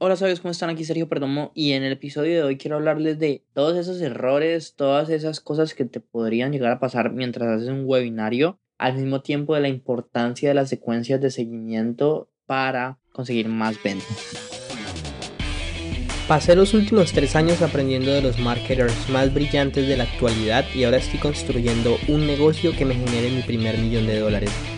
Hola, ¿sabes cómo están? Aquí Sergio Perdomo y en el episodio de hoy quiero hablarles de todos esos errores, todas esas cosas que te podrían llegar a pasar mientras haces un webinario, al mismo tiempo de la importancia de las secuencias de seguimiento para conseguir más ventas. Pasé los últimos tres años aprendiendo de los marketers más brillantes de la actualidad y ahora estoy construyendo un negocio que me genere mi primer millón de dólares.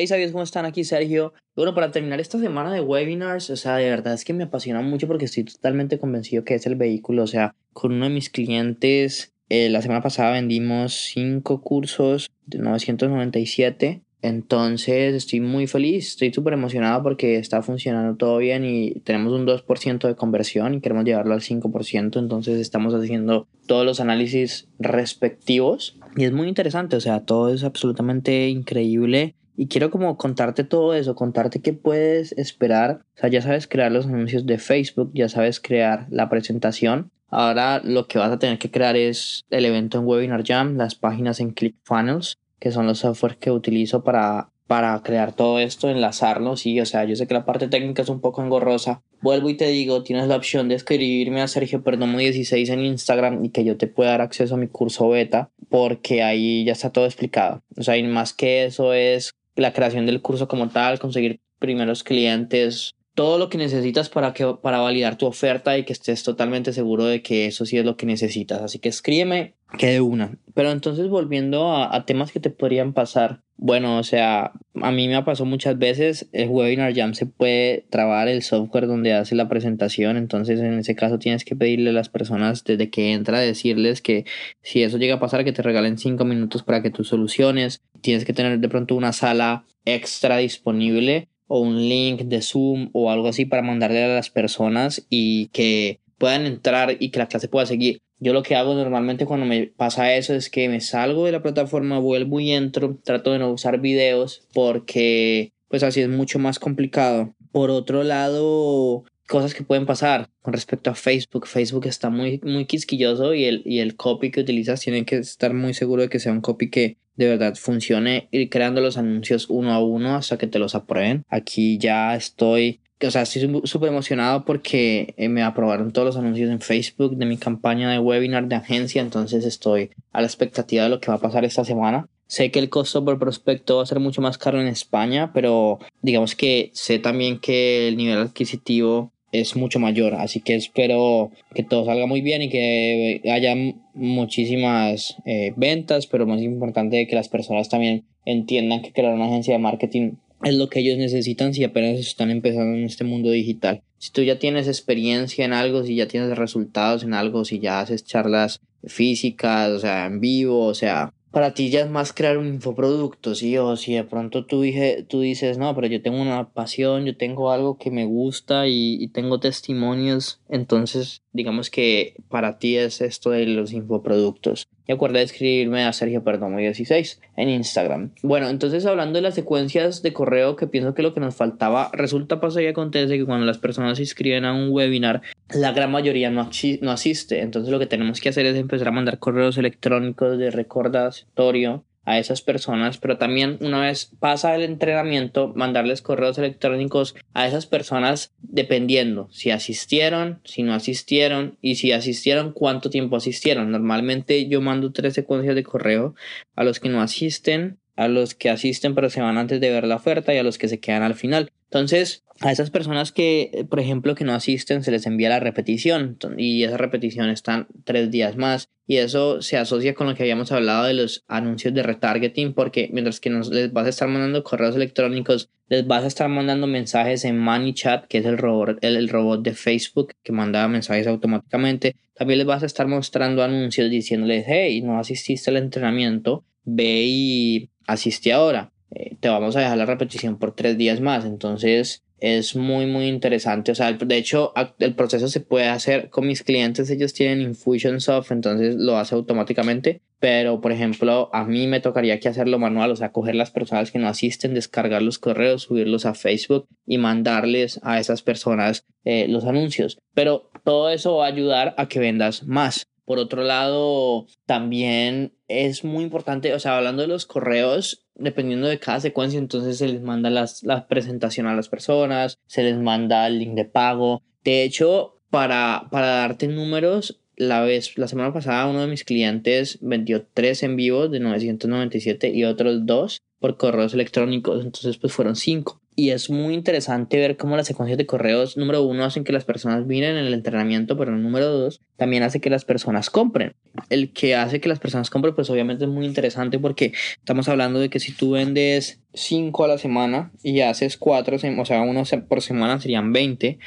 Hey, ¿sabías cómo están? Aquí Sergio. Bueno, para terminar esta semana de webinars, o sea, de verdad es que me apasiona mucho porque estoy totalmente convencido que es el vehículo. O sea, con uno de mis clientes, eh, la semana pasada vendimos 5 cursos de 997. Entonces estoy muy feliz, estoy súper emocionado porque está funcionando todo bien y tenemos un 2% de conversión y queremos llevarlo al 5%. Entonces estamos haciendo todos los análisis respectivos y es muy interesante, o sea, todo es absolutamente increíble y quiero como contarte todo eso, contarte qué puedes esperar. O sea, ya sabes crear los anuncios de Facebook, ya sabes crear la presentación. Ahora lo que vas a tener que crear es el evento en Webinar Jam, las páginas en ClickFunnels, que son los softwares que utilizo para, para crear todo esto, enlazarlo. Sí, o sea, yo sé que la parte técnica es un poco engorrosa. Vuelvo y te digo, tienes la opción de escribirme a Sergio Perdomo 16 en Instagram y que yo te pueda dar acceso a mi curso beta, porque ahí ya está todo explicado. O sea, y más que eso es la creación del curso como tal, conseguir primeros clientes, todo lo que necesitas para, que, para validar tu oferta y que estés totalmente seguro de que eso sí es lo que necesitas. Así que escríbeme que de una. Pero entonces volviendo a, a, temas que te podrían pasar. Bueno, o sea, a mí me ha pasado muchas veces, el Webinar Jam se puede trabar el software donde hace la presentación, entonces en ese caso tienes que pedirle a las personas desde que entra, decirles que si eso llega a pasar, que te regalen cinco minutos para que tú soluciones, tienes que tener de pronto una sala extra disponible o un link de Zoom o algo así para mandarle a las personas y que puedan entrar y que la clase pueda seguir. Yo lo que hago normalmente cuando me pasa eso es que me salgo de la plataforma, vuelvo y entro, trato de no usar videos porque pues así es mucho más complicado. Por otro lado, cosas que pueden pasar con respecto a Facebook. Facebook está muy, muy quisquilloso y el, y el copy que utilizas tiene que estar muy seguro de que sea un copy que de verdad funcione, ir creando los anuncios uno a uno hasta que te los aprueben. Aquí ya estoy, o sea, estoy súper emocionado porque eh, me aprobaron todos los anuncios en Facebook de mi campaña de webinar de agencia, entonces estoy a la expectativa de lo que va a pasar esta semana. Sé que el costo por prospecto va a ser mucho más caro en España, pero digamos que sé también que el nivel adquisitivo es mucho mayor. Así que espero que todo salga muy bien y que haya muchísimas eh, ventas, pero más importante que las personas también entiendan que crear una agencia de marketing es lo que ellos necesitan si apenas están empezando en este mundo digital. Si tú ya tienes experiencia en algo, si ya tienes resultados en algo, si ya haces charlas físicas, o sea, en vivo, o sea, para ti ya es más crear un infoproducto, ¿sí? O si de pronto tú, dije, tú dices, no, pero yo tengo una pasión, yo tengo algo que me gusta y, y, tengo testimonios, entonces digamos que para ti es esto de los infoproductos. Y acuerda de escribirme a Sergio Perdomo 16 en Instagram. Bueno, entonces hablando de las secuencias de correo, que pienso que lo que nos faltaba, resulta, pasa y acontece que cuando las personas se inscriben a un webinar, la gran mayoría no, no asiste. Entonces lo que tenemos que hacer es empezar a mandar correos electrónicos de recordatorio a esas personas, pero también una vez pasa el entrenamiento, mandarles correos electrónicos a esas personas dependiendo si asistieron, si no asistieron y si asistieron, cuánto tiempo asistieron. Normalmente yo mando tres secuencias de correo a los que no asisten, a los que asisten pero se van antes de ver la oferta y a los que se quedan al final. Entonces, a esas personas que, por ejemplo, que no asisten, se les envía la repetición y esa repetición están tres días más y eso se asocia con lo que habíamos hablado de los anuncios de retargeting porque mientras que nos, les vas a estar mandando correos electrónicos, les vas a estar mandando mensajes en ManyChat, que es el robot, el, el robot de Facebook que manda mensajes automáticamente, también les vas a estar mostrando anuncios diciéndoles, hey, no asististe al entrenamiento, ve y asiste ahora. Eh, te vamos a dejar la repetición por tres días más. Entonces, es muy, muy interesante. O sea, de hecho, el proceso se puede hacer con mis clientes. Ellos tienen Infusionsoft, entonces lo hace automáticamente. Pero, por ejemplo, a mí me tocaría que hacerlo manual, o sea, coger las personas que no asisten, descargar los correos, subirlos a Facebook y mandarles a esas personas eh, los anuncios. Pero todo eso va a ayudar a que vendas más. Por otro lado, también es muy importante, o sea, hablando de los correos, dependiendo de cada secuencia, entonces se les manda las, la presentación a las personas, se les manda el link de pago. De hecho, para, para darte números, la vez, la semana pasada uno de mis clientes vendió tres en vivo de 997 y otros dos por correos electrónicos, entonces pues fueron cinco. Y es muy interesante ver cómo las secuencias de correos, número uno, hacen que las personas miren el entrenamiento, pero número dos, también hace que las personas compren. El que hace que las personas compren, pues obviamente es muy interesante porque estamos hablando de que si tú vendes cinco a la semana y haces cuatro, o sea, uno por semana serían 20.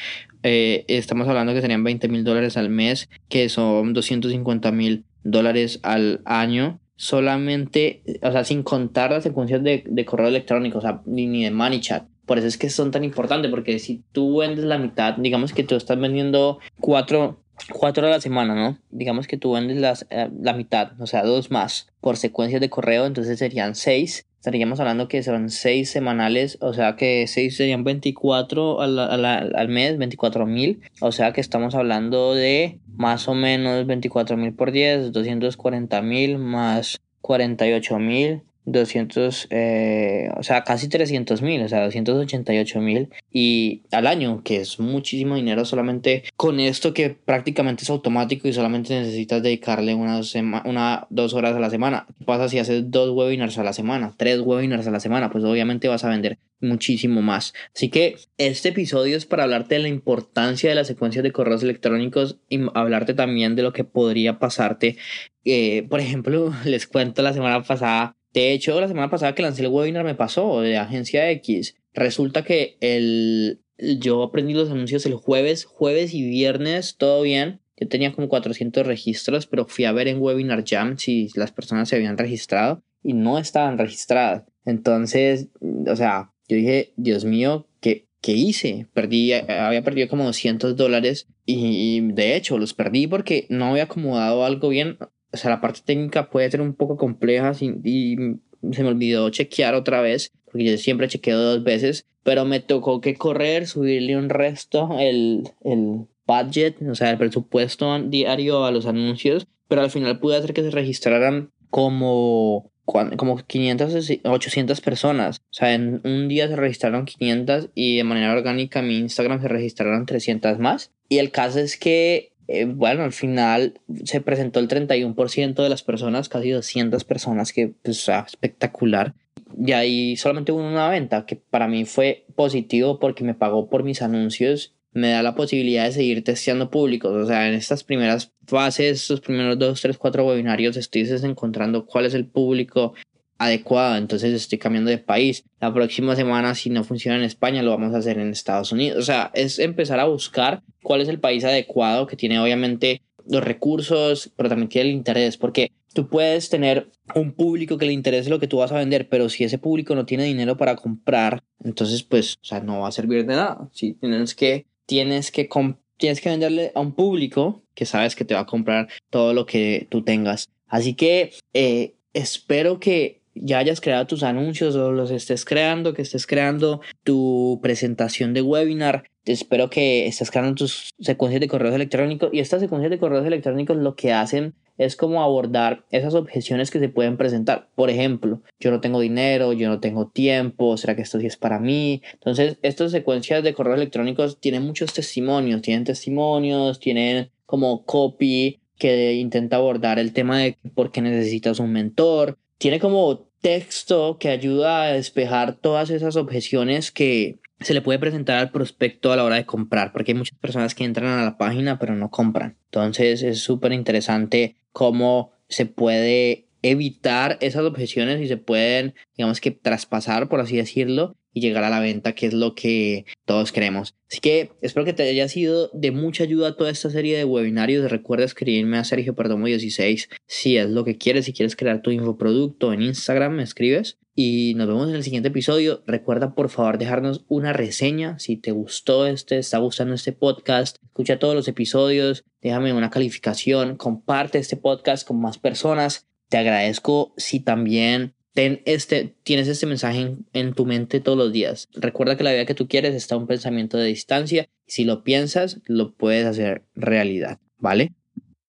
Eh, estamos hablando que serían 20 mil dólares al mes, que son 250 mil dólares al año solamente, o sea, sin contar las secuencias de, de correo electrónico, o sea, ni, ni de money chat. Por eso es que son tan importantes, porque si tú vendes la mitad, digamos que tú estás vendiendo cuatro, cuatro a la semana, ¿no? Digamos que tú vendes las, eh, la mitad, o sea, dos más por secuencias de correo, entonces serían seis. Estaríamos hablando que son seis semanales, o sea que seis serían 24 al, al, al mes, 24 mil. O sea que estamos hablando de más o menos 24 mil por 10, 240 mil más 48 mil 200, eh, o sea, casi 300 mil, o sea, 288 mil y al año, que es muchísimo dinero solamente con esto que prácticamente es automático y solamente necesitas dedicarle una, una dos horas a la semana. ¿Qué pasa si haces dos webinars a la semana, tres webinars a la semana? Pues obviamente vas a vender muchísimo más. Así que este episodio es para hablarte de la importancia de las secuencias de correos electrónicos y hablarte también de lo que podría pasarte. Eh, por ejemplo, les cuento la semana pasada de hecho, la semana pasada que lancé el webinar me pasó de Agencia X. Resulta que el, yo aprendí los anuncios el jueves, jueves y viernes, todo bien. Yo tenía como 400 registros, pero fui a ver en Webinar Jam si las personas se habían registrado y no estaban registradas. Entonces, o sea, yo dije, Dios mío, ¿qué, qué hice? Perdí, había perdido como 200 dólares y, y de hecho los perdí porque no había acomodado algo bien o sea, la parte técnica puede ser un poco compleja y se me olvidó chequear otra vez, porque yo siempre chequeo dos veces, pero me tocó que correr, subirle un resto el, el budget, o sea, el presupuesto diario a los anuncios, pero al final pude hacer que se registraran como como 500, 800 personas. O sea, en un día se registraron 500 y de manera orgánica en mi Instagram se registraron 300 más. Y el caso es que eh, bueno, al final se presentó el 31% de las personas, casi 200 personas, que pues, espectacular. Y ahí solamente hubo una venta, que para mí fue positivo porque me pagó por mis anuncios, me da la posibilidad de seguir testeando públicos. O sea, en estas primeras fases, estos primeros 2, 3, 4 webinarios, estoy encontrando cuál es el público adecuado, entonces estoy cambiando de país. La próxima semana, si no funciona en España, lo vamos a hacer en Estados Unidos. O sea, es empezar a buscar cuál es el país adecuado que tiene obviamente los recursos, pero también tiene el interés, porque tú puedes tener un público que le interese lo que tú vas a vender, pero si ese público no tiene dinero para comprar, entonces pues, o sea, no va a servir de nada. Si tienes que, tienes que, tienes que venderle a un público que sabes que te va a comprar todo lo que tú tengas. Así que eh, espero que ya hayas creado tus anuncios o los estés creando, que estés creando tu presentación de webinar. Espero que estés creando tus secuencias de correos electrónicos y estas secuencias de correos electrónicos lo que hacen es como abordar esas objeciones que se pueden presentar. Por ejemplo, yo no tengo dinero, yo no tengo tiempo, ¿será que esto sí es para mí? Entonces, estas secuencias de correos electrónicos tienen muchos testimonios, tienen testimonios, tienen como copy que intenta abordar el tema de por qué necesitas un mentor, tiene como texto que ayuda a despejar todas esas objeciones que se le puede presentar al prospecto a la hora de comprar, porque hay muchas personas que entran a la página pero no compran. Entonces es súper interesante cómo se puede evitar esas objeciones y se pueden, digamos que, traspasar, por así decirlo, y llegar a la venta, que es lo que todos queremos. Así que espero que te haya sido de mucha ayuda toda esta serie de webinarios. Recuerda escribirme a Sergio Perdomo 16 si es lo que quieres, si quieres crear tu infoproducto en Instagram, me escribes. y nos vemos en el siguiente episodio. Recuerda por favor dejarnos una reseña si te gustó este, está gustando este podcast. Escucha todos los episodios, déjame una calificación, comparte este podcast con más personas. Te agradezco si también ten este, tienes este mensaje en, tu mente todos los días. Recuerda que la vida que tú quieres está a un pensamiento de distancia. Si lo piensas, lo puedes hacer realidad, ¿vale?